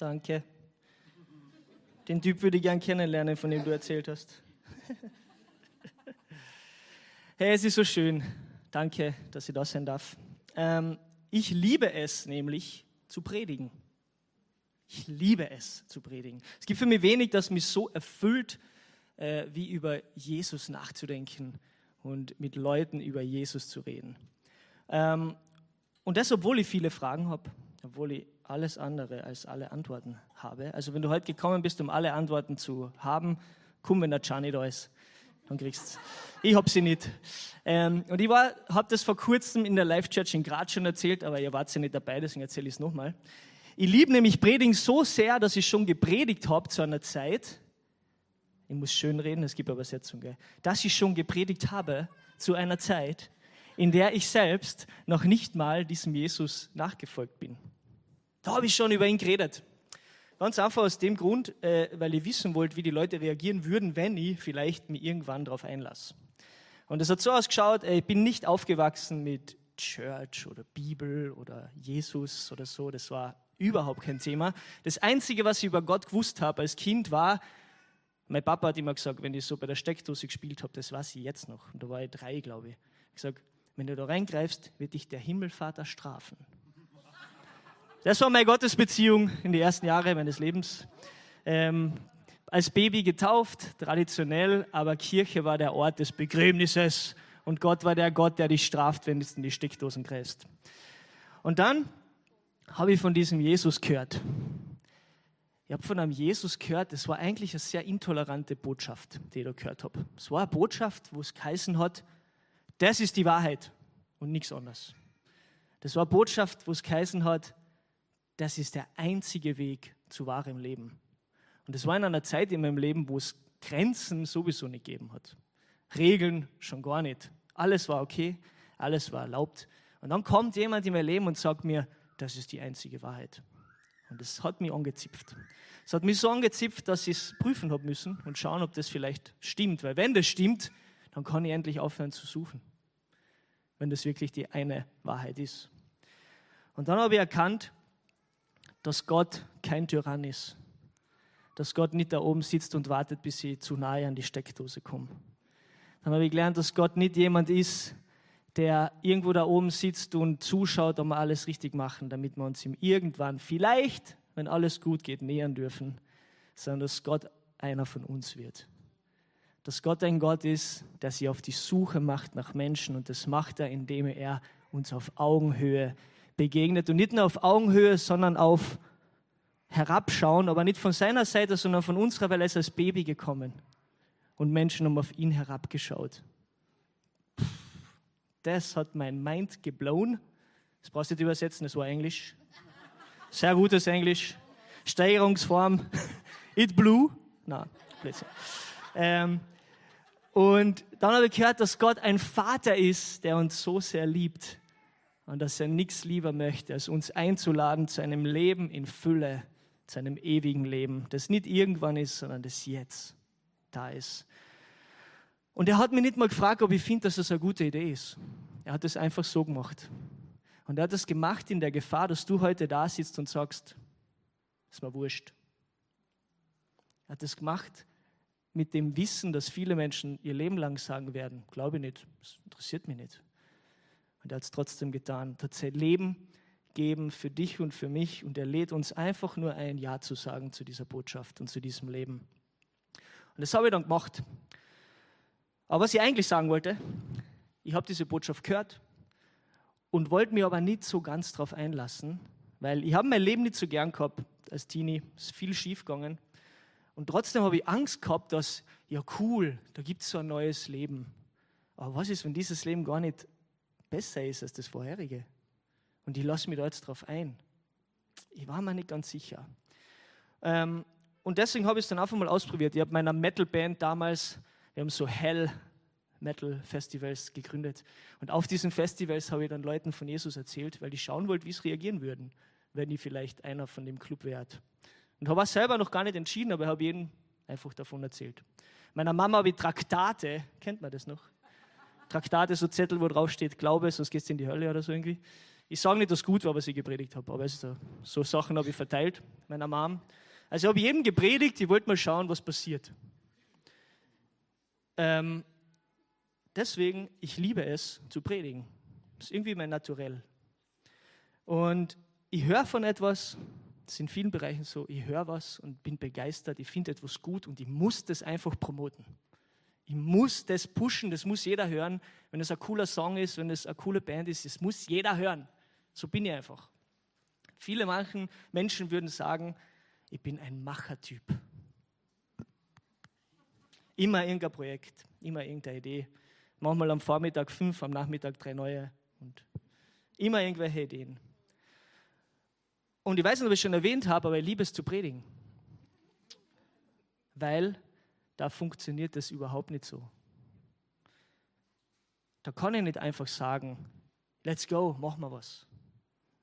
Danke. Den Typ würde ich gern kennenlernen, von dem du erzählt hast. hey, es ist so schön. Danke, dass ich da sein darf. Ähm, ich liebe es nämlich zu predigen. Ich liebe es zu predigen. Es gibt für mich wenig, das mich so erfüllt, äh, wie über Jesus nachzudenken und mit Leuten über Jesus zu reden. Ähm, und das, obwohl ich viele Fragen habe, obwohl ich alles andere als alle Antworten habe. Also wenn du heute gekommen bist, um alle Antworten zu haben, komm, wenn der Gianni da ist, dann kriegst du Ich habe sie nicht. Ähm, und ich habe das vor kurzem in der Live-Church in Graz schon erzählt, aber ihr wart ja nicht dabei, deswegen erzähle ich es nochmal. Ich liebe nämlich Predigen so sehr, dass ich schon gepredigt habe zu einer Zeit, ich muss schön reden, es gibt Übersetzung, gell? dass ich schon gepredigt habe zu einer Zeit, in der ich selbst noch nicht mal diesem Jesus nachgefolgt bin. Da habe ich schon über ihn geredet. Ganz einfach aus dem Grund, äh, weil ich wissen wollte, wie die Leute reagieren würden, wenn ich vielleicht mich irgendwann darauf einlasse. Und es hat so ausgeschaut, äh, ich bin nicht aufgewachsen mit Church oder Bibel oder Jesus oder so. Das war überhaupt kein Thema. Das Einzige, was ich über Gott gewusst habe als Kind, war, mein Papa hat immer gesagt, wenn ich so bei der Steckdose gespielt habe, das weiß ich jetzt noch. Und da war ich drei, glaube ich. Ich gesagt, wenn du da reingreifst, wird dich der Himmelvater strafen. Das war meine Gottesbeziehung in die ersten Jahre meines Lebens. Ähm, als Baby getauft, traditionell, aber Kirche war der Ort des Begräbnisses und Gott war der Gott, der dich straft, wenn du in die Steckdosen greifst. Und dann habe ich von diesem Jesus gehört. Ich habe von einem Jesus gehört, das war eigentlich eine sehr intolerante Botschaft, die ich da gehört habe. Es war eine Botschaft, wo es geheißen hat, das ist die Wahrheit und nichts anderes. Das war eine Botschaft, wo es geheißen hat, das ist der einzige Weg zu wahrem Leben. Und das war in einer Zeit in meinem Leben, wo es Grenzen sowieso nicht gegeben hat. Regeln schon gar nicht. Alles war okay, alles war erlaubt. Und dann kommt jemand in mein Leben und sagt mir, das ist die einzige Wahrheit. Und das hat mich angezipft. Es hat mich so angezipft, dass ich es prüfen habe müssen und schauen, ob das vielleicht stimmt. Weil wenn das stimmt, dann kann ich endlich aufhören zu suchen. Wenn das wirklich die eine Wahrheit ist. Und dann habe ich erkannt, dass Gott kein Tyrann ist. Dass Gott nicht da oben sitzt und wartet, bis ich zu nahe an die Steckdose komme. Dann habe ich gelernt, dass Gott nicht jemand ist, der irgendwo da oben sitzt und zuschaut, ob wir alles richtig machen, damit wir uns ihm irgendwann vielleicht, wenn alles gut geht, nähern dürfen, sondern dass Gott einer von uns wird. Dass Gott ein Gott ist, der sich auf die Suche macht nach Menschen und das macht er, indem er uns auf Augenhöhe begegnet und nicht nur auf Augenhöhe, sondern auf Herabschauen, aber nicht von seiner Seite, sondern von unserer, weil er ist als Baby gekommen und Menschen haben auf ihn herabgeschaut das hat mein Mind geblown. Das brauchst du nicht übersetzen, das war Englisch. Sehr gutes Englisch. Steigerungsform. It blew. Na, Blödsinn. Ähm, und dann habe ich gehört, dass Gott ein Vater ist, der uns so sehr liebt und dass er nichts lieber möchte, als uns einzuladen zu einem Leben in Fülle, zu einem ewigen Leben, das nicht irgendwann ist, sondern das jetzt da ist. Und er hat mich nicht mal gefragt, ob ich finde, dass das eine gute Idee ist. Er hat es einfach so gemacht. Und er hat es gemacht in der Gefahr, dass du heute da sitzt und sagst, ist mir wurscht. Er hat es gemacht mit dem Wissen, dass viele Menschen ihr Leben lang sagen werden, glaube ich nicht, das interessiert mich nicht. Und er hat es trotzdem getan. Er hat Leben geben für dich und für mich und er lädt uns einfach nur ein Ja zu sagen zu dieser Botschaft und zu diesem Leben. Und das habe ich dann gemacht. Aber was ich eigentlich sagen wollte, ich habe diese Botschaft gehört und wollte mich aber nicht so ganz darauf einlassen, weil ich habe mein Leben nicht so gern gehabt als Teenie, es ist viel schief gegangen. Und trotzdem habe ich Angst gehabt, dass, ja cool, da gibt es so ein neues Leben. Aber was ist, wenn dieses Leben gar nicht besser ist als das vorherige? Und ich lasse mich da jetzt drauf ein. Ich war mir nicht ganz sicher. Ähm, und deswegen habe ich es dann einfach mal ausprobiert. Ich habe meiner Metal-Band damals wir haben so Hell Metal Festivals gegründet. Und auf diesen Festivals habe ich dann Leuten von Jesus erzählt, weil ich schauen wollte, wie sie reagieren würden, wenn ich vielleicht einer von dem Club wäre. Und habe es selber noch gar nicht entschieden, aber habe jedem einfach davon erzählt. Meiner Mama habe ich Traktate, kennt man das noch? Traktate, so Zettel, wo drauf steht, Glaube, sonst gehst du in die Hölle oder so irgendwie. Ich sage nicht, dass gut war, was ich gepredigt habe, aber so, so Sachen habe ich verteilt, meiner Mom. Also habe ich jedem gepredigt, ich wollte mal schauen, was passiert. Ähm, deswegen, ich liebe es zu predigen. Das ist irgendwie mein Naturell. Und ich höre von etwas, das ist in vielen Bereichen so, ich höre was und bin begeistert, ich finde etwas gut und ich muss das einfach promoten. Ich muss das pushen, das muss jeder hören. Wenn es ein cooler Song ist, wenn es eine coole Band ist, das muss jeder hören. So bin ich einfach. Viele manchen Menschen würden sagen, ich bin ein Machertyp. Immer irgendein Projekt, immer irgendeine Idee. Manchmal am Vormittag fünf, am Nachmittag drei neue und immer irgendwelche Ideen. Und ich weiß nicht, ob ich es schon erwähnt habe, aber ich liebe es zu predigen. Weil da funktioniert das überhaupt nicht so. Da kann ich nicht einfach sagen, let's go, machen wir was.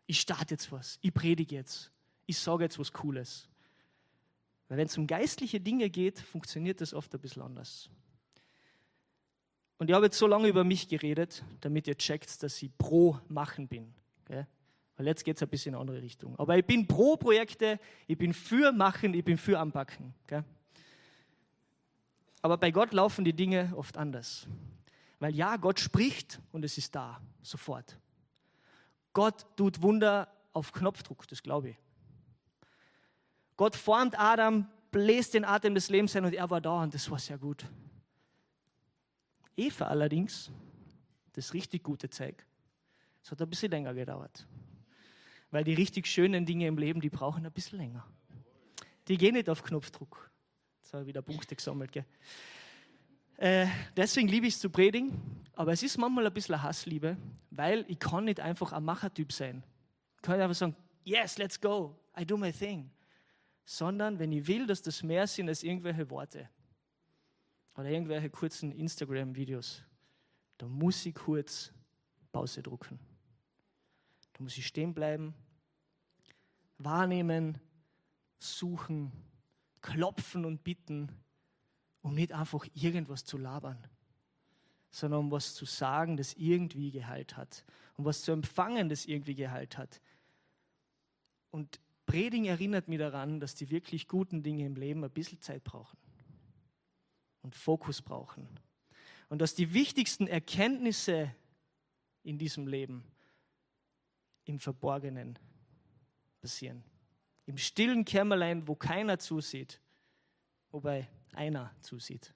Ich starte jetzt was, ich predige jetzt, ich sage jetzt was Cooles. Weil wenn es um geistliche Dinge geht, funktioniert das oft ein bisschen anders. Und ich habe jetzt so lange über mich geredet, damit ihr checkt, dass ich pro Machen bin. Gell? Weil jetzt geht es ein bisschen in eine andere Richtung. Aber ich bin pro Projekte, ich bin für Machen, ich bin für Anpacken. Gell? Aber bei Gott laufen die Dinge oft anders. Weil ja, Gott spricht und es ist da, sofort. Gott tut Wunder auf Knopfdruck, das glaube ich. Gott formt Adam, bläst den Atem des Lebens ein und er war da und das war sehr gut. Eva allerdings, das richtig gute Zeug, es hat ein bisschen länger gedauert. Weil die richtig schönen Dinge im Leben, die brauchen ein bisschen länger. Die gehen nicht auf Knopfdruck. Jetzt habe ich wieder Punkte gesammelt. Gell? Äh, deswegen liebe ich es zu predigen, aber es ist manchmal ein bisschen Hassliebe, weil ich kann nicht einfach ein Machertyp sein. Ich kann einfach sagen, yes, let's go, I do my thing. Sondern wenn ich will, dass das mehr sind als irgendwelche Worte oder irgendwelche kurzen Instagram-Videos, dann muss ich kurz Pause drucken. Da muss ich stehen bleiben, wahrnehmen, suchen, klopfen und bitten, um nicht einfach irgendwas zu labern, sondern um was zu sagen, das irgendwie Gehalt hat, um was zu empfangen, das irgendwie Gehalt hat. Und Predigen erinnert mich daran, dass die wirklich guten Dinge im Leben ein bisschen Zeit brauchen und Fokus brauchen. Und dass die wichtigsten Erkenntnisse in diesem Leben im Verborgenen passieren im stillen Kämmerlein, wo keiner zusieht, wobei einer zusieht.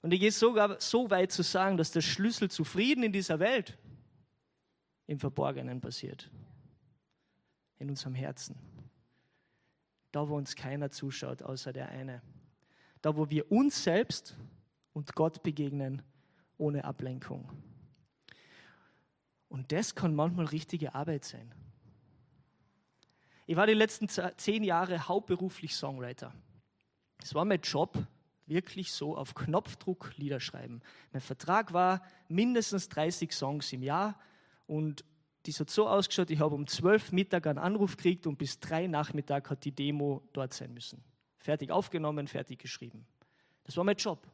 Und ich gehe sogar so weit zu sagen, dass der Schlüssel zu Frieden in dieser Welt im Verborgenen passiert. In unserem Herzen. Da, wo uns keiner zuschaut, außer der eine. Da, wo wir uns selbst und Gott begegnen, ohne Ablenkung. Und das kann manchmal richtige Arbeit sein. Ich war die letzten zehn Jahre hauptberuflich Songwriter. Es war mein Job, wirklich so auf Knopfdruck Lieder schreiben. Mein Vertrag war mindestens 30 Songs im Jahr und das hat so ausgeschaut, ich habe um 12 Mittag einen Anruf gekriegt und bis drei Nachmittag hat die Demo dort sein müssen. Fertig aufgenommen, fertig geschrieben. Das war mein Job.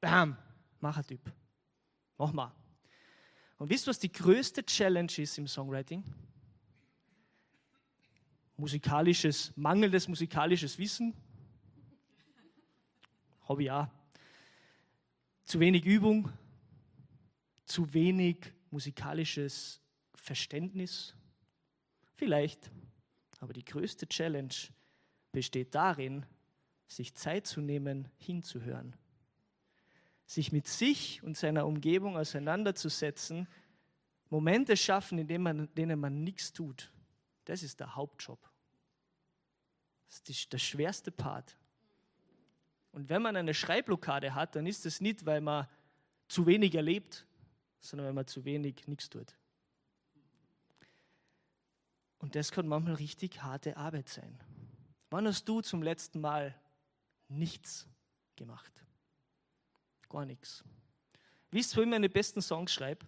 Bam, Machertyp. Mach mal. Und wisst ihr, was die größte Challenge ist im Songwriting? Musikalisches, mangelndes musikalisches Wissen. Habe ich auch. Zu wenig Übung, zu wenig musikalisches Verständnis. Vielleicht. Aber die größte Challenge besteht darin, sich Zeit zu nehmen, hinzuhören. Sich mit sich und seiner Umgebung auseinanderzusetzen, Momente schaffen, in denen man, denen man nichts tut. Das ist der Hauptjob. Das ist der schwerste Part. Und wenn man eine Schreibblockade hat, dann ist es nicht, weil man zu wenig erlebt, sondern weil man zu wenig nichts tut. Und das kann manchmal richtig harte Arbeit sein. Wann hast du zum letzten Mal nichts gemacht? Gar nichts. Wisst ihr, wo ich meine besten Songs schreibe?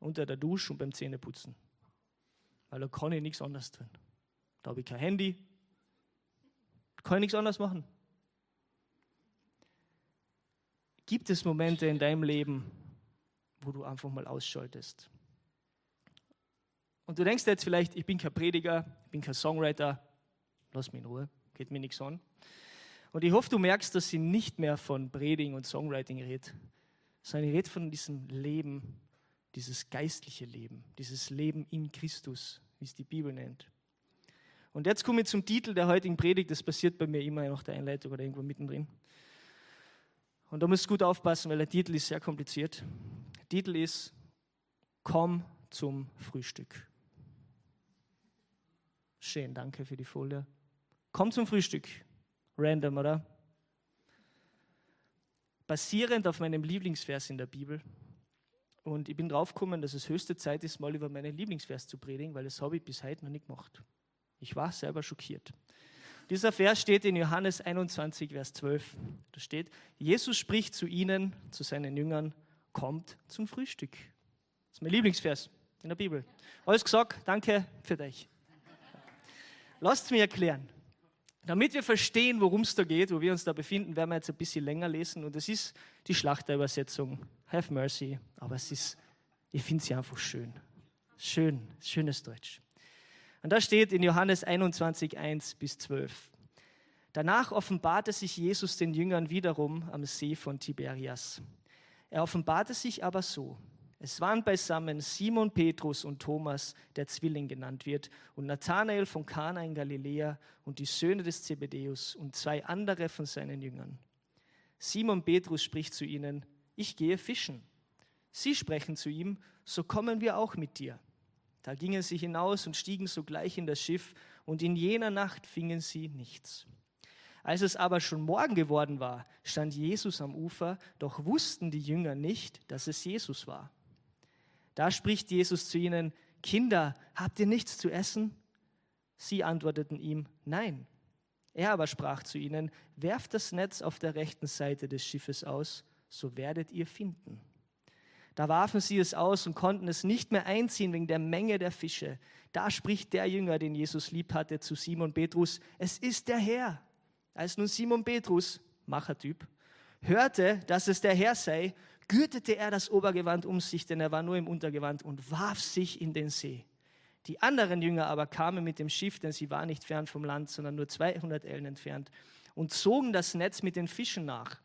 Unter der Dusche und beim Zähneputzen weil da kann ich nichts anderes tun. Da habe ich kein Handy, kann ich nichts anderes machen. Gibt es Momente in deinem Leben, wo du einfach mal ausschaltest? Und du denkst jetzt vielleicht, ich bin kein Prediger, ich bin kein Songwriter, lass mich in Ruhe, geht mir nichts an. Und ich hoffe, du merkst, dass sie nicht mehr von Predigen und Songwriting redet, sondern ich rede von diesem Leben, dieses geistliche Leben, dieses Leben in Christus, wie es die Bibel nennt. Und jetzt komme ich zum Titel der heutigen Predigt. Das passiert bei mir immer nach der Einleitung oder irgendwo mittendrin. Und da musst du gut aufpassen, weil der Titel ist sehr kompliziert. Der Titel ist Komm zum Frühstück. Schön, danke für die Folie. Komm zum Frühstück. Random, oder? Basierend auf meinem Lieblingsvers in der Bibel. Und ich bin draufgekommen, dass es höchste Zeit ist, mal über meinen Lieblingsvers zu predigen, weil das habe ich bis heute noch nicht gemacht. Ich war selber schockiert. Dieser Vers steht in Johannes 21, Vers 12. Da steht, Jesus spricht zu ihnen, zu seinen Jüngern, kommt zum Frühstück. Das ist mein Lieblingsvers in der Bibel. Alles gesagt, danke für dich. Lasst mir erklären. Damit wir verstehen, worum es da geht, wo wir uns da befinden, werden wir jetzt ein bisschen länger lesen. Und das ist die Schlachterübersetzung. Have mercy. Aber es ist, ich finde sie einfach schön. Schön, schönes Deutsch. Und da steht in Johannes 21, 1 bis 12. Danach offenbarte sich Jesus den Jüngern wiederum am See von Tiberias. Er offenbarte sich aber so. Es waren beisammen Simon Petrus und Thomas, der Zwilling genannt wird, und Nathanael von Kana in Galiläa und die Söhne des Zebedäus und zwei andere von seinen Jüngern. Simon Petrus spricht zu ihnen, ich gehe fischen. Sie sprechen zu ihm, so kommen wir auch mit dir. Da gingen sie hinaus und stiegen sogleich in das Schiff, und in jener Nacht fingen sie nichts. Als es aber schon Morgen geworden war, stand Jesus am Ufer, doch wussten die Jünger nicht, dass es Jesus war. Da spricht Jesus zu ihnen, Kinder, habt ihr nichts zu essen? Sie antworteten ihm, nein. Er aber sprach zu ihnen, werft das Netz auf der rechten Seite des Schiffes aus, so werdet ihr finden. Da warfen sie es aus und konnten es nicht mehr einziehen wegen der Menge der Fische. Da spricht der Jünger, den Jesus lieb hatte, zu Simon Petrus, es ist der Herr. Als nun Simon Petrus, Machertyp, hörte, dass es der Herr sei, gürtete er das Obergewand um sich, denn er war nur im Untergewand, und warf sich in den See. Die anderen Jünger aber kamen mit dem Schiff, denn sie war nicht fern vom Land, sondern nur 200 Ellen entfernt, und zogen das Netz mit den Fischen nach.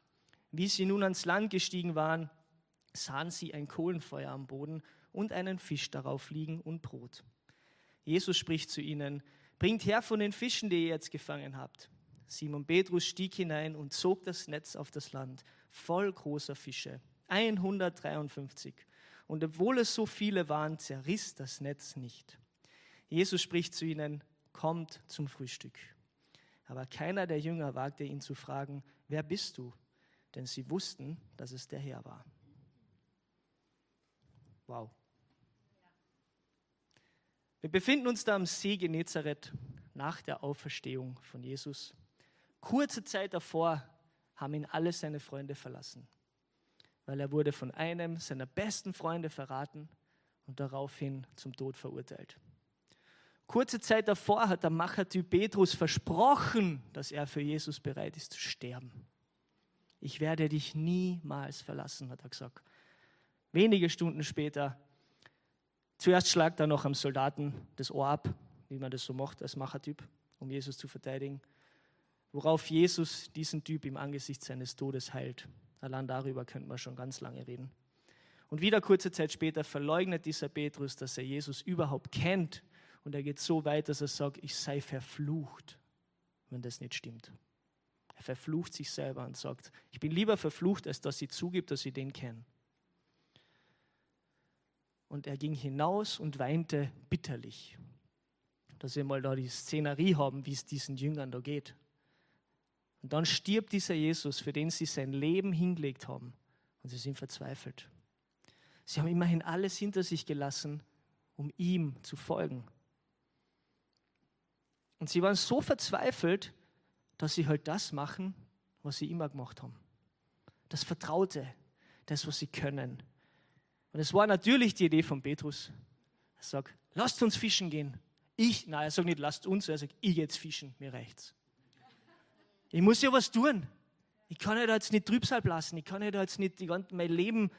Wie sie nun ans Land gestiegen waren, sahen sie ein Kohlenfeuer am Boden und einen Fisch darauf liegen und Brot. Jesus spricht zu ihnen, bringt her von den Fischen, die ihr jetzt gefangen habt. Simon Petrus stieg hinein und zog das Netz auf das Land, voll großer Fische, 153. Und obwohl es so viele waren, zerriss das Netz nicht. Jesus spricht zu ihnen, kommt zum Frühstück. Aber keiner der Jünger wagte ihn zu fragen, wer bist du? Denn sie wussten, dass es der Herr war. Wow. Wir befinden uns da am See Genezareth nach der Auferstehung von Jesus. Kurze Zeit davor haben ihn alle seine Freunde verlassen, weil er wurde von einem seiner besten Freunde verraten und daraufhin zum Tod verurteilt. Kurze Zeit davor hat der Machertyp Petrus versprochen, dass er für Jesus bereit ist zu sterben. Ich werde dich niemals verlassen, hat er gesagt. Wenige Stunden später, zuerst schlagt er noch am Soldaten das Ohr ab, wie man das so macht als Machertyp, um Jesus zu verteidigen, worauf Jesus diesen Typ im Angesicht seines Todes heilt. Allein darüber könnte man schon ganz lange reden. Und wieder kurze Zeit später verleugnet dieser Petrus, dass er Jesus überhaupt kennt. Und er geht so weit, dass er sagt, ich sei verflucht, wenn das nicht stimmt. Er verflucht sich selber und sagt, ich bin lieber verflucht, als dass sie zugibt, dass sie den kennen und er ging hinaus und weinte bitterlich. Dass wir mal da die Szenerie haben, wie es diesen Jüngern da geht. Und dann stirbt dieser Jesus, für den sie sein Leben hingelegt haben. Und sie sind verzweifelt. Sie haben immerhin alles hinter sich gelassen, um ihm zu folgen. Und sie waren so verzweifelt, dass sie halt das machen, was sie immer gemacht haben. Das Vertraute, das, was sie können, und es war natürlich die Idee von Petrus. Er sagt, lasst uns fischen gehen. Ich, nein, er sagt nicht, lasst uns, er sagt, ich jetzt fischen, mir reicht's. Ich muss ja was tun. Ich kann ja da jetzt nicht Trübsal lassen. Ich kann ja da jetzt nicht mein Leben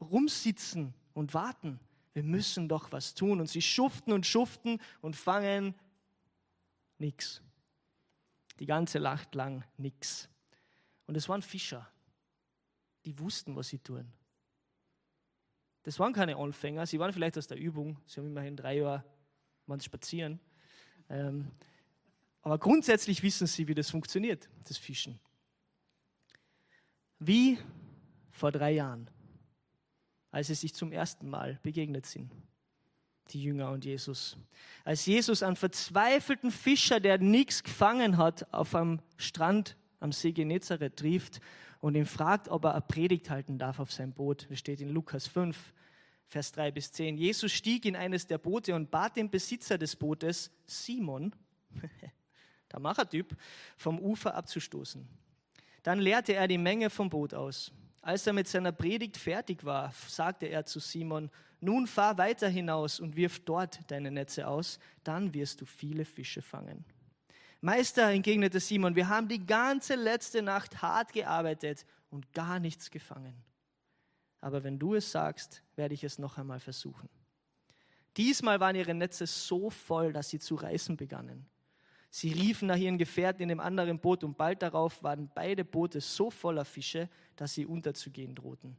rumsitzen und warten. Wir müssen doch was tun. Und sie schuften und schuften und fangen nichts. Die ganze Nacht lang nichts. Und es waren Fischer. Die wussten, was sie tun. Das waren keine Anfänger, sie waren vielleicht aus der Übung. Sie haben immerhin drei Jahre spazieren. Ähm, aber grundsätzlich wissen sie, wie das funktioniert, das Fischen. Wie vor drei Jahren, als sie sich zum ersten Mal begegnet sind, die Jünger und Jesus. Als Jesus einen verzweifelten Fischer, der nichts gefangen hat, auf einem Strand am See Genezareth trifft und ihn fragt, ob er eine Predigt halten darf auf sein Boot. Das steht in Lukas 5, Vers 3 bis 10. Jesus stieg in eines der Boote und bat den Besitzer des Bootes, Simon, der Machertyp, vom Ufer abzustoßen. Dann leerte er die Menge vom Boot aus. Als er mit seiner Predigt fertig war, sagte er zu Simon, nun fahr weiter hinaus und wirf dort deine Netze aus, dann wirst du viele Fische fangen. Meister, entgegnete Simon, wir haben die ganze letzte Nacht hart gearbeitet und gar nichts gefangen. Aber wenn du es sagst, werde ich es noch einmal versuchen. Diesmal waren ihre Netze so voll, dass sie zu reißen begannen. Sie riefen nach ihren Gefährten in dem anderen Boot und bald darauf waren beide Boote so voller Fische, dass sie unterzugehen drohten.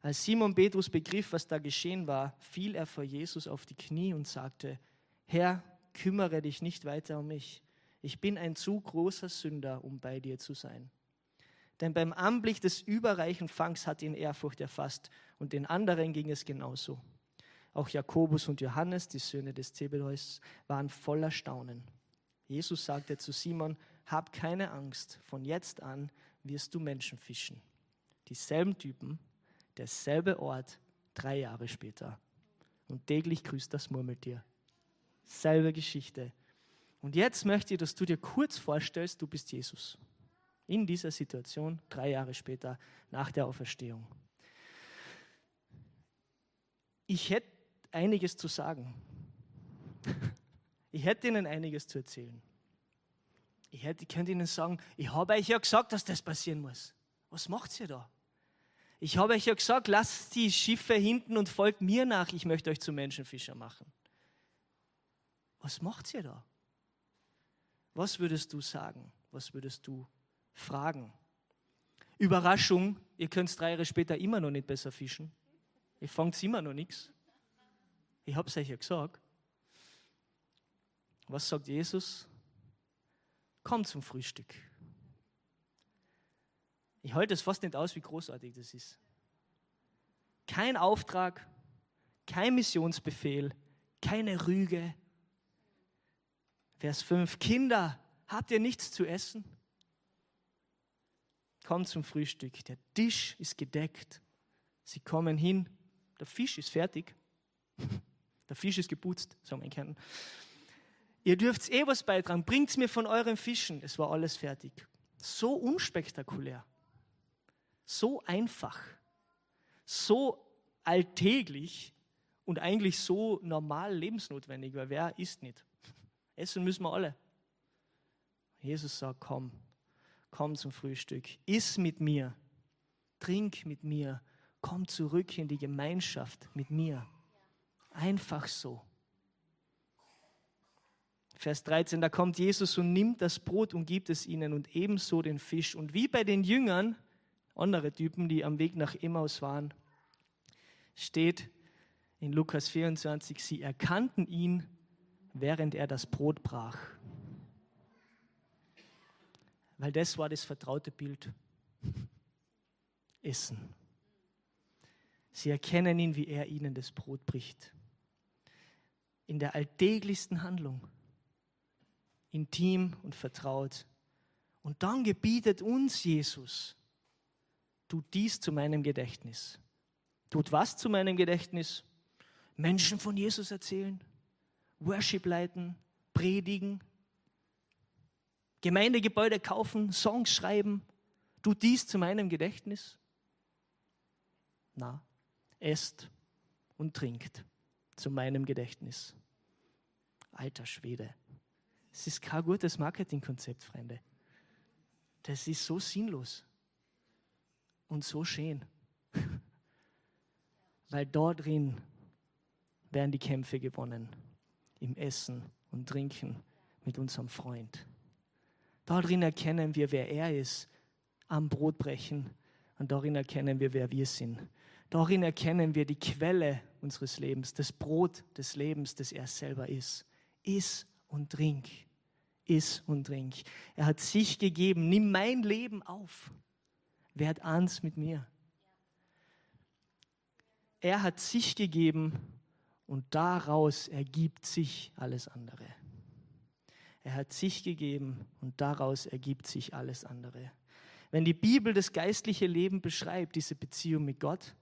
Als Simon Petrus begriff, was da geschehen war, fiel er vor Jesus auf die Knie und sagte, Herr, kümmere dich nicht weiter um mich. Ich bin ein zu großer Sünder, um bei dir zu sein. Denn beim Anblick des überreichen Fangs hat ihn Ehrfurcht erfasst und den anderen ging es genauso. Auch Jakobus und Johannes, die Söhne des Zebedeus, waren voller Staunen. Jesus sagte zu Simon, hab keine Angst, von jetzt an wirst du Menschen fischen. Dieselben Typen, derselbe Ort, drei Jahre später. Und täglich grüßt das Murmeltier. Selbe Geschichte. Und jetzt möchte ich, dass du dir kurz vorstellst, du bist Jesus. In dieser Situation, drei Jahre später, nach der Auferstehung. Ich hätte einiges zu sagen. Ich hätte Ihnen einiges zu erzählen. Ich, hätte, ich könnte Ihnen sagen, ich habe euch ja gesagt, dass das passieren muss. Was macht ihr da? Ich habe euch ja gesagt, lasst die Schiffe hinten und folgt mir nach. Ich möchte euch zu Menschenfischer machen. Was macht ihr da? Was würdest du sagen? Was würdest du fragen? Überraschung, ihr könnt drei Jahre später immer noch nicht besser fischen. Ihr fangt immer noch nichts. Ich habe es euch ja gesagt. Was sagt Jesus? Komm zum Frühstück. Ich halte es fast nicht aus, wie großartig das ist. Kein Auftrag, kein Missionsbefehl, keine Rüge. Vers 5. Kinder, habt ihr nichts zu essen? Kommt zum Frühstück. Der Tisch ist gedeckt. Sie kommen hin. Der Fisch ist fertig. Der Fisch ist geputzt, sagen wir in. Ihr dürft eh was beitragen. Bringt mir von euren Fischen. Es war alles fertig. So unspektakulär. So einfach. So alltäglich und eigentlich so normal lebensnotwendig, weil wer isst nicht? Essen müssen wir alle. Jesus sagt, komm, komm zum Frühstück, iss mit mir, trink mit mir, komm zurück in die Gemeinschaft mit mir. Einfach so. Vers 13, da kommt Jesus und nimmt das Brot und gibt es ihnen und ebenso den Fisch. Und wie bei den Jüngern, andere Typen, die am Weg nach Emmaus waren, steht in Lukas 24, sie erkannten ihn, während er das Brot brach. Weil das war das vertraute Bild. Essen. Sie erkennen ihn, wie er ihnen das Brot bricht. In der alltäglichsten Handlung intim und vertraut. Und dann gebietet uns Jesus, tut dies zu meinem Gedächtnis. Tut was zu meinem Gedächtnis? Menschen von Jesus erzählen, Worship leiten, predigen, Gemeindegebäude kaufen, Songs schreiben. Tut dies zu meinem Gedächtnis? Na, esst und trinkt zu meinem Gedächtnis. Alter Schwede. Es ist kein gutes Marketingkonzept, Freunde. Das ist so sinnlos und so schön. Weil da drin werden die Kämpfe gewonnen. Im Essen und Trinken mit unserem Freund. Darin erkennen wir, wer er ist, am Brotbrechen. Und darin erkennen wir, wer wir sind. Darin erkennen wir die Quelle unseres Lebens, das Brot des Lebens, das er selber ist. Iss und trink. Iss und trink. Er hat sich gegeben. Nimm mein Leben auf. Werd eins mit mir. Er hat sich gegeben und daraus ergibt sich alles andere. Er hat sich gegeben und daraus ergibt sich alles andere. Wenn die Bibel das geistliche Leben beschreibt, diese Beziehung mit Gott,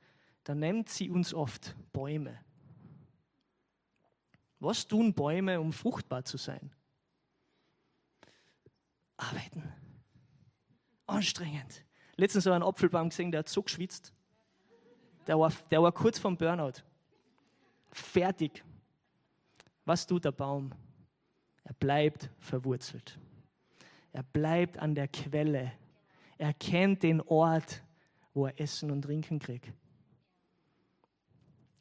dann nennt sie uns oft Bäume. Was tun Bäume, um fruchtbar zu sein? Arbeiten. Anstrengend. Letztens habe ich einen Apfelbaum gesehen, der hat so geschwitzt. Der war, der war kurz vom Burnout. Fertig. Was tut der Baum? Er bleibt verwurzelt. Er bleibt an der Quelle. Er kennt den Ort, wo er Essen und Trinken kriegt.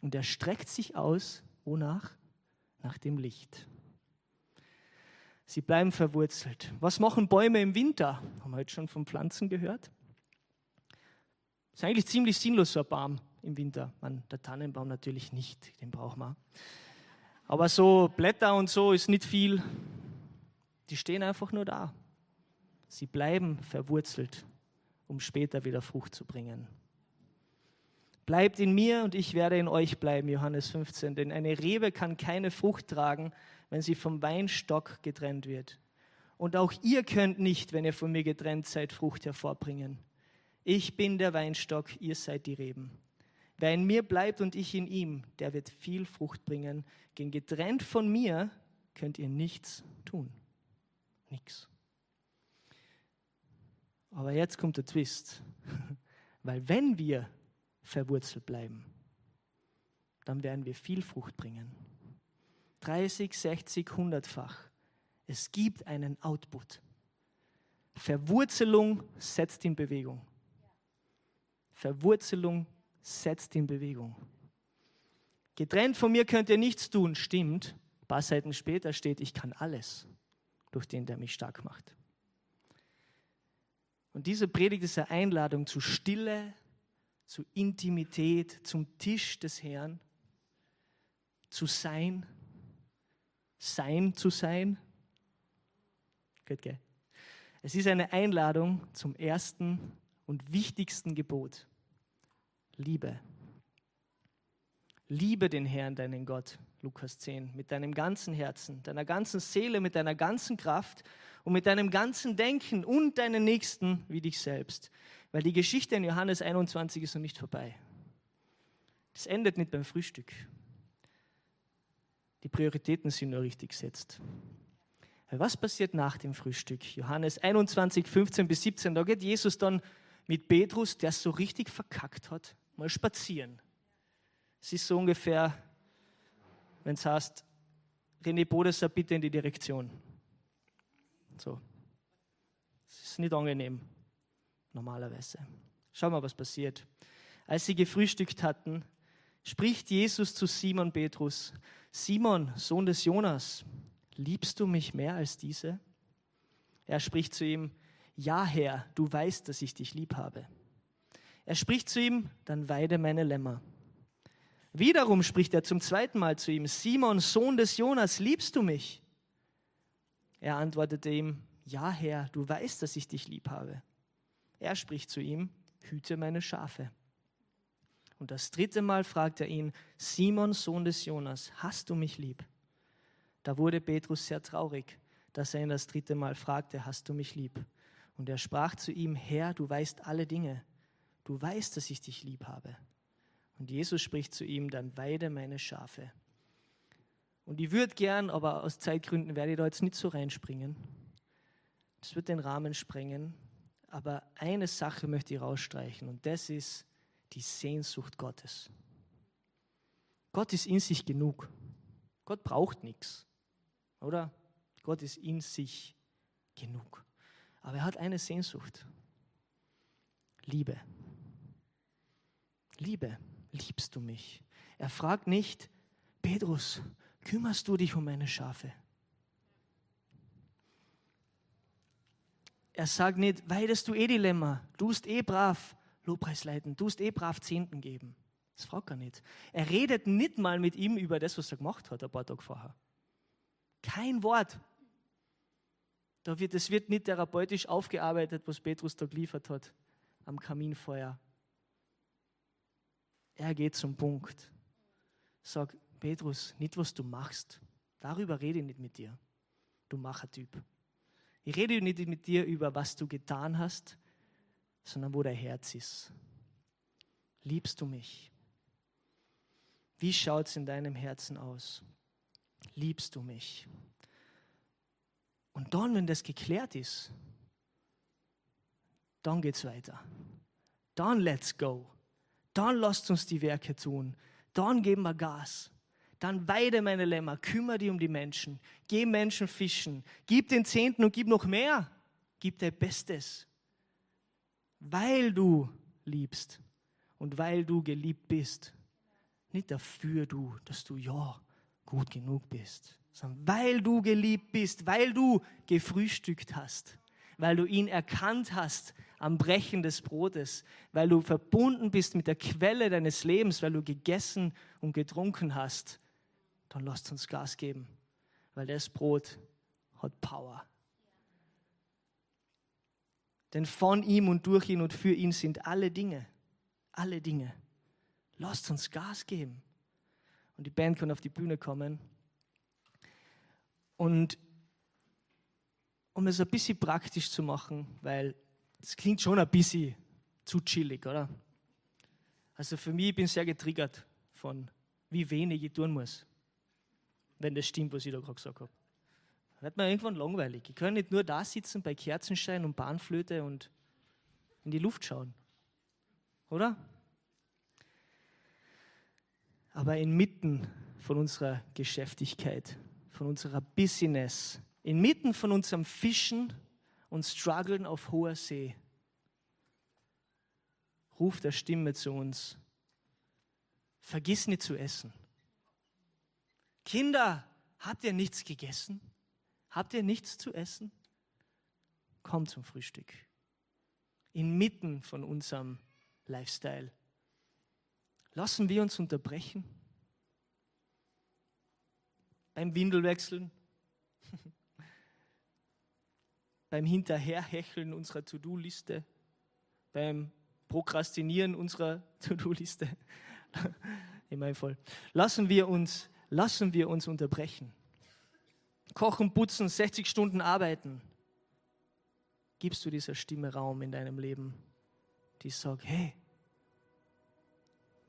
Und er streckt sich aus, wonach? Nach dem Licht. Sie bleiben verwurzelt. Was machen Bäume im Winter? Haben wir heute schon von Pflanzen gehört? Ist eigentlich ziemlich sinnlos, so ein Baum im Winter. Man, der Tannenbaum natürlich nicht, den braucht man. Aber so Blätter und so ist nicht viel. Die stehen einfach nur da. Sie bleiben verwurzelt, um später wieder Frucht zu bringen. Bleibt in mir und ich werde in euch bleiben, Johannes 15. Denn eine Rebe kann keine Frucht tragen, wenn sie vom Weinstock getrennt wird. Und auch ihr könnt nicht, wenn ihr von mir getrennt seid, Frucht hervorbringen. Ich bin der Weinstock, ihr seid die Reben. Wer in mir bleibt und ich in ihm, der wird viel Frucht bringen. Gen getrennt von mir könnt ihr nichts tun. Nichts. Aber jetzt kommt der Twist. Weil wenn wir verwurzelt bleiben, dann werden wir viel Frucht bringen. 30, 60, 100-fach. Es gibt einen Output. Verwurzelung setzt in Bewegung. Verwurzelung setzt in Bewegung. Getrennt von mir könnt ihr nichts tun, stimmt. Ein paar Seiten später steht, ich kann alles durch den, der mich stark macht. Und diese Predigt ist eine Einladung zu Stille, zu Intimität, zum Tisch des Herrn, zu sein, sein zu sein. Es ist eine Einladung zum ersten und wichtigsten Gebot. Liebe. Liebe den Herrn, deinen Gott, Lukas 10, mit deinem ganzen Herzen, deiner ganzen Seele, mit deiner ganzen Kraft und mit deinem ganzen Denken und deinen Nächsten wie dich selbst. Weil die Geschichte in Johannes 21 ist noch nicht vorbei. Das endet nicht beim Frühstück. Die Prioritäten sind nur richtig gesetzt. Was passiert nach dem Frühstück? Johannes 21, 15 bis 17, da geht Jesus dann mit Petrus, der es so richtig verkackt hat, mal spazieren. Es ist so ungefähr, wenn es heißt, René Bodesser bitte in die Direktion. So. Es ist nicht angenehm, normalerweise. Schau mal, was passiert. Als sie gefrühstückt hatten, spricht Jesus zu Simon Petrus, Simon, Sohn des Jonas, liebst du mich mehr als diese? Er spricht zu ihm, ja Herr, du weißt, dass ich dich lieb habe. Er spricht zu ihm, dann weide meine Lämmer. Wiederum spricht er zum zweiten Mal zu ihm, Simon, Sohn des Jonas, liebst du mich? Er antwortete ihm, ja Herr, du weißt, dass ich dich lieb habe. Er spricht zu ihm, hüte meine Schafe. Und das dritte Mal fragt er ihn, Simon, Sohn des Jonas, hast du mich lieb? Da wurde Petrus sehr traurig, dass er ihn das dritte Mal fragte, hast du mich lieb? Und er sprach zu ihm, Herr, du weißt alle Dinge, du weißt, dass ich dich lieb habe. Und Jesus spricht zu ihm, dann weide meine Schafe. Und ich würde gern, aber aus Zeitgründen werde ich da jetzt nicht so reinspringen. Das wird den Rahmen sprengen. Aber eine Sache möchte ich rausstreichen und das ist die Sehnsucht Gottes. Gott ist in sich genug. Gott braucht nichts, oder? Gott ist in sich genug. Aber er hat eine Sehnsucht. Liebe. Liebe liebst du mich? Er fragt nicht, Petrus, kümmerst du dich um meine Schafe? Er sagt nicht, weidest du eh die Lämmer, tust eh brav Lobpreis leiten, tust eh brav Zehnten geben. Das fragt er nicht. Er redet nicht mal mit ihm über das, was er gemacht hat, ein paar Tage vorher. Kein Wort. Da wird, es wird nicht therapeutisch aufgearbeitet, was Petrus da geliefert hat am Kaminfeuer. Er geht zum Punkt. Sag, Petrus, nicht was du machst. Darüber rede ich nicht mit dir. Du Machertyp. Ich rede nicht mit dir über, was du getan hast, sondern wo dein Herz ist. Liebst du mich? Wie schaut es in deinem Herzen aus? Liebst du mich? Und dann, wenn das geklärt ist, dann geht es weiter. Dann let's go. Dann lasst uns die Werke tun. Dann geben wir Gas. Dann weide meine Lämmer, kümmere dich um die Menschen, geh Menschen fischen, gib den Zehnten und gib noch mehr. Gib dein Bestes. Weil du liebst und weil du geliebt bist. Nicht dafür du, dass du ja gut genug bist, sondern weil du geliebt bist, weil du gefrühstückt hast, weil du ihn erkannt hast am Brechen des Brotes, weil du verbunden bist mit der Quelle deines Lebens, weil du gegessen und getrunken hast, dann lasst uns Gas geben, weil das Brot hat Power. Denn von ihm und durch ihn und für ihn sind alle Dinge, alle Dinge. Lasst uns Gas geben. Und die Band kann auf die Bühne kommen. Und um es ein bisschen praktisch zu machen, weil das klingt schon ein bisschen zu chillig, oder? Also für mich, ich bin sehr getriggert von, wie wenig ich tun muss, wenn das stimmt, was ich da gerade gesagt habe. Wird mir irgendwann langweilig. Ich kann nicht nur da sitzen bei Kerzenschein und Bahnflöte und in die Luft schauen. Oder? Aber inmitten von unserer Geschäftigkeit, von unserer Business, inmitten von unserem Fischen und Struggeln auf hoher See ruft der Stimme zu uns, vergiss nicht zu essen. Kinder, habt ihr nichts gegessen? Habt ihr nichts zu essen? Kommt zum Frühstück. Inmitten von unserem Lifestyle. Lassen wir uns unterbrechen beim Windelwechseln, beim Hinterherhecheln unserer To-Do-Liste, beim Prokrastinieren unserer To-Do-Liste. In meinem Fall. Lassen wir uns, lassen wir uns unterbrechen. Kochen, putzen, 60 Stunden arbeiten. Gibst du dieser Stimme Raum in deinem Leben, die sagt, hey,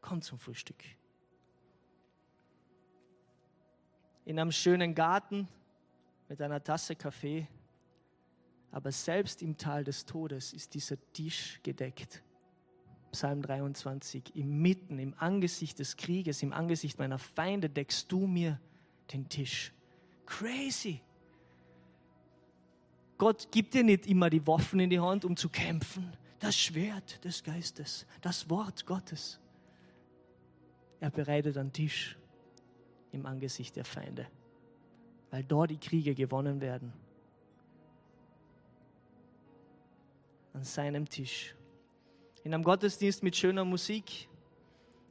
komm zum Frühstück. In einem schönen Garten mit einer Tasse Kaffee aber selbst im Tal des Todes ist dieser Tisch gedeckt. Psalm 23, im Mitten, im Angesicht des Krieges, im Angesicht meiner Feinde deckst du mir den Tisch. Crazy. Gott gibt dir nicht immer die Waffen in die Hand, um zu kämpfen. Das Schwert des Geistes, das Wort Gottes. Er bereitet einen Tisch im Angesicht der Feinde, weil dort die Kriege gewonnen werden. an seinem Tisch. In einem Gottesdienst mit schöner Musik,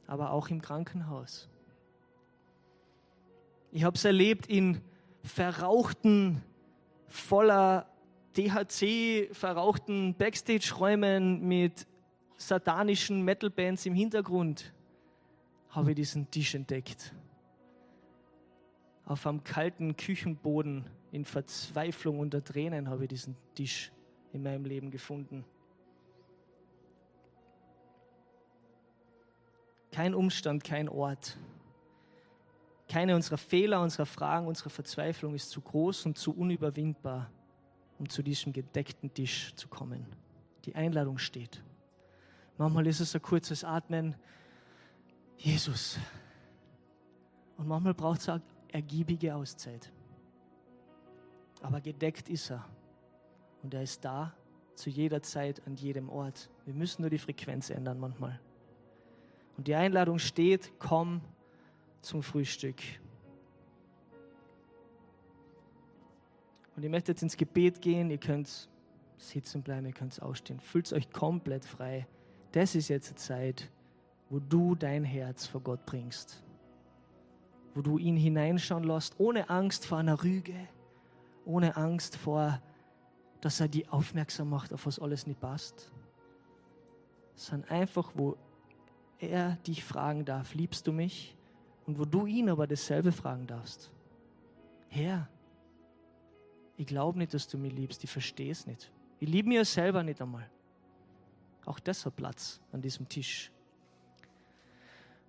aber auch im Krankenhaus. Ich habe es erlebt in verrauchten, voller THC verrauchten Backstage-Räumen mit satanischen Metal-Bands im Hintergrund. Habe ich diesen Tisch entdeckt. Auf einem kalten Küchenboden in Verzweiflung unter Tränen habe ich diesen Tisch in meinem Leben gefunden. Kein Umstand, kein Ort. Keine unserer Fehler, unserer Fragen, unserer Verzweiflung ist zu groß und zu unüberwindbar, um zu diesem gedeckten Tisch zu kommen. Die Einladung steht. Manchmal ist es ein kurzes Atmen. Jesus. Und manchmal braucht es eine ergiebige Auszeit. Aber gedeckt ist er. Und er ist da zu jeder Zeit, an jedem Ort. Wir müssen nur die Frequenz ändern manchmal. Und die Einladung steht, komm zum Frühstück. Und ihr möchtet jetzt ins Gebet gehen, ihr könnt sitzen bleiben, ihr könnt ausstehen. Fühlt euch komplett frei. Das ist jetzt die Zeit, wo du dein Herz vor Gott bringst. Wo du ihn hineinschauen lässt, ohne Angst vor einer Rüge, ohne Angst vor, dass er die aufmerksam macht, auf was alles nicht passt. Sondern einfach, wo er dich fragen darf, liebst du mich? Und wo du ihn aber dasselbe fragen darfst. Herr, ich glaube nicht, dass du mich liebst, ich verstehe es nicht. Ich liebe ja selber nicht einmal. Auch das hat Platz an diesem Tisch.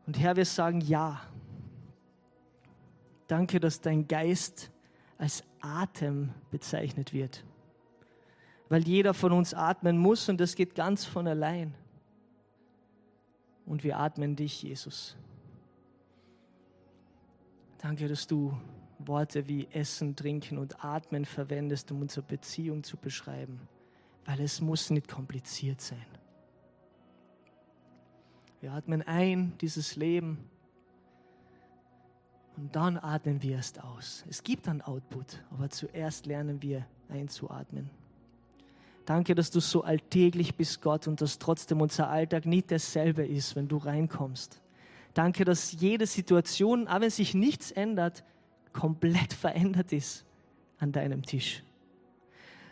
Und Herr, wir sagen ja. Danke, dass dein Geist als Atem bezeichnet wird. Weil jeder von uns atmen muss und das geht ganz von allein. Und wir atmen dich, Jesus. Danke, dass du Worte wie Essen, Trinken und Atmen verwendest, um unsere Beziehung zu beschreiben, weil es muss nicht kompliziert sein. Wir atmen ein dieses Leben und dann atmen wir erst aus. Es gibt einen Output, aber zuerst lernen wir einzuatmen. Danke, dass du so alltäglich bist, Gott, und dass trotzdem unser Alltag nicht dasselbe ist, wenn du reinkommst. Danke, dass jede Situation, auch wenn sich nichts ändert, komplett verändert ist an deinem Tisch.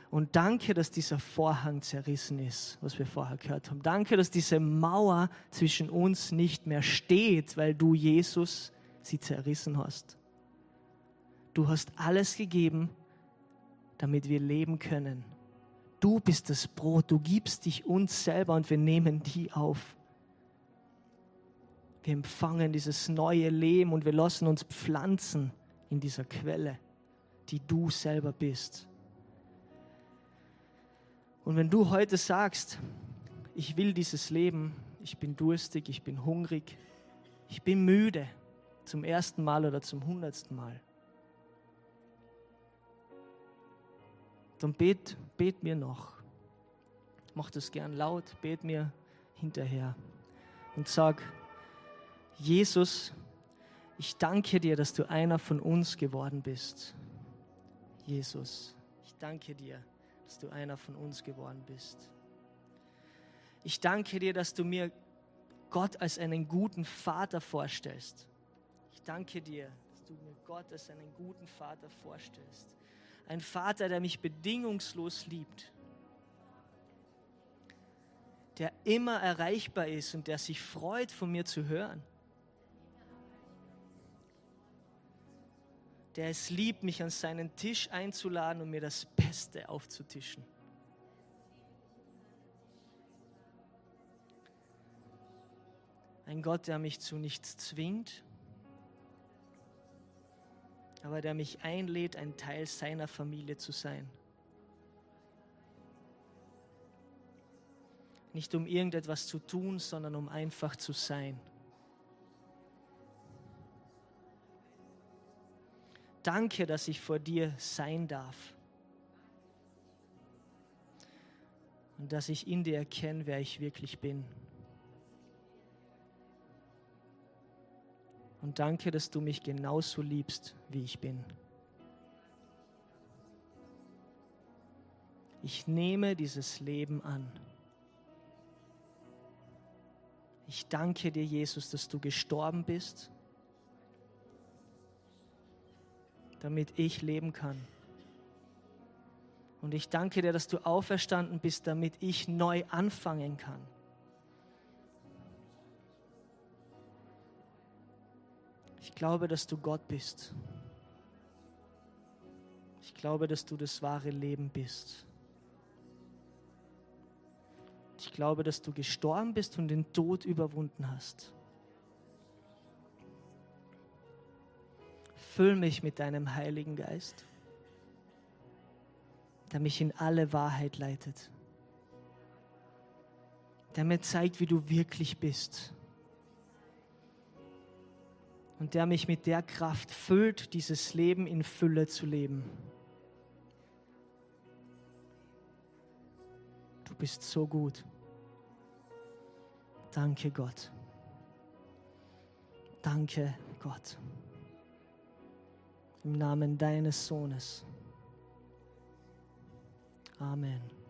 Und danke, dass dieser Vorhang zerrissen ist, was wir vorher gehört haben. Danke, dass diese Mauer zwischen uns nicht mehr steht, weil du, Jesus, sie zerrissen hast. Du hast alles gegeben, damit wir leben können. Du bist das Brot, du gibst dich uns selber und wir nehmen die auf. Wir empfangen dieses neue Leben und wir lassen uns pflanzen in dieser Quelle, die du selber bist. Und wenn du heute sagst, ich will dieses Leben, ich bin durstig, ich bin hungrig, ich bin müde, zum ersten Mal oder zum hundertsten Mal, dann bet, bet mir noch. Mach das gern laut, bet mir hinterher und sag, Jesus, ich danke dir, dass du einer von uns geworden bist. Jesus, ich danke dir, dass du einer von uns geworden bist. Ich danke dir, dass du mir Gott als einen guten Vater vorstellst. Ich danke dir, dass du mir Gott als einen guten Vater vorstellst. Ein Vater, der mich bedingungslos liebt. Der immer erreichbar ist und der sich freut, von mir zu hören. der es liebt, mich an seinen Tisch einzuladen und mir das Beste aufzutischen. Ein Gott, der mich zu nichts zwingt, aber der mich einlädt, ein Teil seiner Familie zu sein. Nicht um irgendetwas zu tun, sondern um einfach zu sein. Danke, dass ich vor dir sein darf. Und dass ich in dir erkenne, wer ich wirklich bin. Und danke, dass du mich genauso liebst, wie ich bin. Ich nehme dieses Leben an. Ich danke dir, Jesus, dass du gestorben bist damit ich leben kann. Und ich danke dir, dass du auferstanden bist, damit ich neu anfangen kann. Ich glaube, dass du Gott bist. Ich glaube, dass du das wahre Leben bist. Ich glaube, dass du gestorben bist und den Tod überwunden hast. Füll mich mit deinem Heiligen Geist, der mich in alle Wahrheit leitet, der mir zeigt, wie du wirklich bist und der mich mit der Kraft füllt, dieses Leben in Fülle zu leben. Du bist so gut. Danke Gott. Danke Gott. Im Namen deines Sohnes. Amen.